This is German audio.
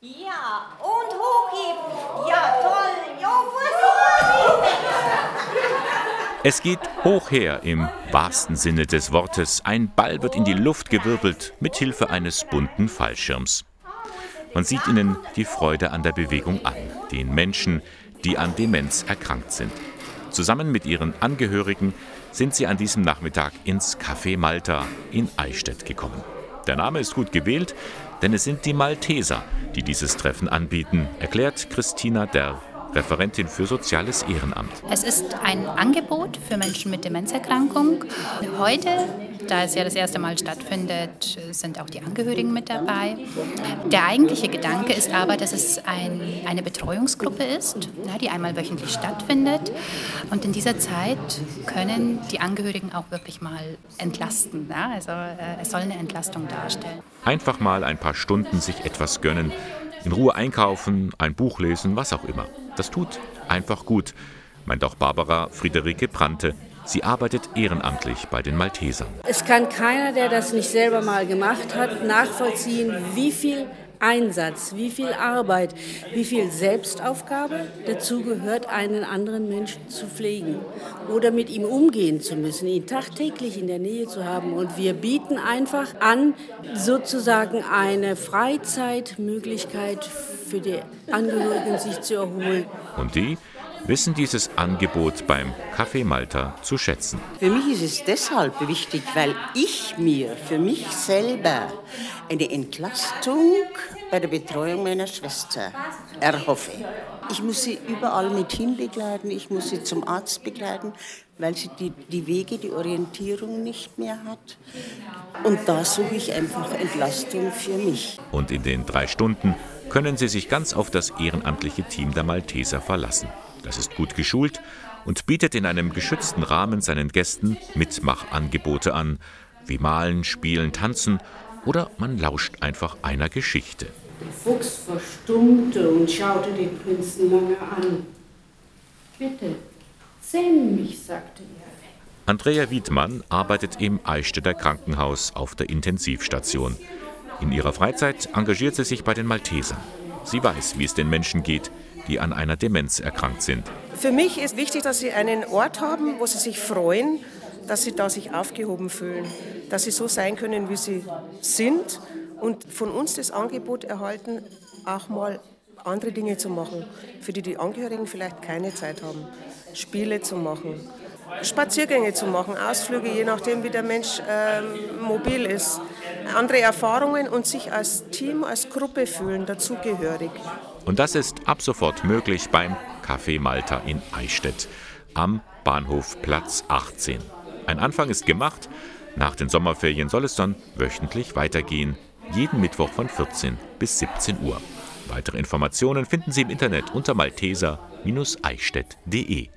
Ja, und hochheben. Ja, toll. Ja, Vorsicht, Es geht hoch her im wahrsten Sinne des Wortes. Ein Ball wird in die Luft gewirbelt mit Hilfe eines bunten Fallschirms. Man sieht ihnen die Freude an der Bewegung an, den Menschen, die an Demenz erkrankt sind. Zusammen mit ihren Angehörigen sind sie an diesem Nachmittag ins Café Malta in Eichstätt gekommen. Der Name ist gut gewählt, denn es sind die Malteser, die dieses Treffen anbieten, erklärt Christina Derr, Referentin für Soziales Ehrenamt. Es ist ein Angebot für Menschen mit Demenzerkrankung. Heute, da es ja das erste Mal stattfindet, sind auch die Angehörigen mit dabei. Der eigentliche Gedanke ist aber, dass es ein, eine Betreuungsgruppe ist, die einmal wöchentlich stattfindet. Und in dieser Zeit können die Angehörigen auch wirklich mal entlasten. Also äh, es soll eine Entlastung darstellen. Einfach mal ein paar Stunden sich etwas gönnen, in Ruhe einkaufen, ein Buch lesen, was auch immer. Das tut einfach gut, meint auch Barbara Friederike Brante. Sie arbeitet ehrenamtlich bei den Maltesern. Es kann keiner, der das nicht selber mal gemacht hat, nachvollziehen, wie viel Einsatz, wie viel Arbeit, wie viel Selbstaufgabe dazu gehört, einen anderen Menschen zu pflegen oder mit ihm umgehen zu müssen, ihn tagtäglich in der Nähe zu haben. Und wir bieten einfach an, sozusagen eine Freizeitmöglichkeit für die Angehörigen, sich zu erholen. Und die wissen dieses Angebot beim Café Malta zu schätzen. Für mich ist es deshalb wichtig, weil ich mir für mich selber eine Entlastung bei der Betreuung meiner Schwester erhoffe. Ich muss sie überall mit hinbegleiten, ich muss sie zum Arzt begleiten, weil sie die, die Wege, die Orientierung nicht mehr hat. Und da suche ich einfach Entlastung für mich. Und in den drei Stunden können sie sich ganz auf das ehrenamtliche Team der Malteser verlassen. Das ist gut geschult und bietet in einem geschützten Rahmen seinen Gästen Mitmachangebote an, wie Malen, Spielen, Tanzen oder man lauscht einfach einer Geschichte. Der Fuchs verstummte und schaute den Prinzen lange an. Bitte, zähm mich, sagte er. Andrea Wiedmann arbeitet im Eichstätter Krankenhaus auf der Intensivstation. In ihrer Freizeit engagiert sie sich bei den Maltesern. Sie weiß, wie es den Menschen geht, die an einer Demenz erkrankt sind. Für mich ist wichtig, dass sie einen Ort haben, wo sie sich freuen, dass sie da sich aufgehoben fühlen, dass sie so sein können, wie sie sind und von uns das Angebot erhalten, auch mal andere Dinge zu machen, für die die Angehörigen vielleicht keine Zeit haben. Spiele zu machen, Spaziergänge zu machen, Ausflüge, je nachdem, wie der Mensch ähm, mobil ist, andere Erfahrungen und sich als Team, als Gruppe fühlen, dazugehörig. Und das ist ab sofort möglich beim Café Malta in Eichstätt am Bahnhof Platz 18. Ein Anfang ist gemacht. Nach den Sommerferien soll es dann wöchentlich weitergehen. Jeden Mittwoch von 14 bis 17 Uhr. Weitere Informationen finden Sie im Internet unter malteser-eichstätt.de.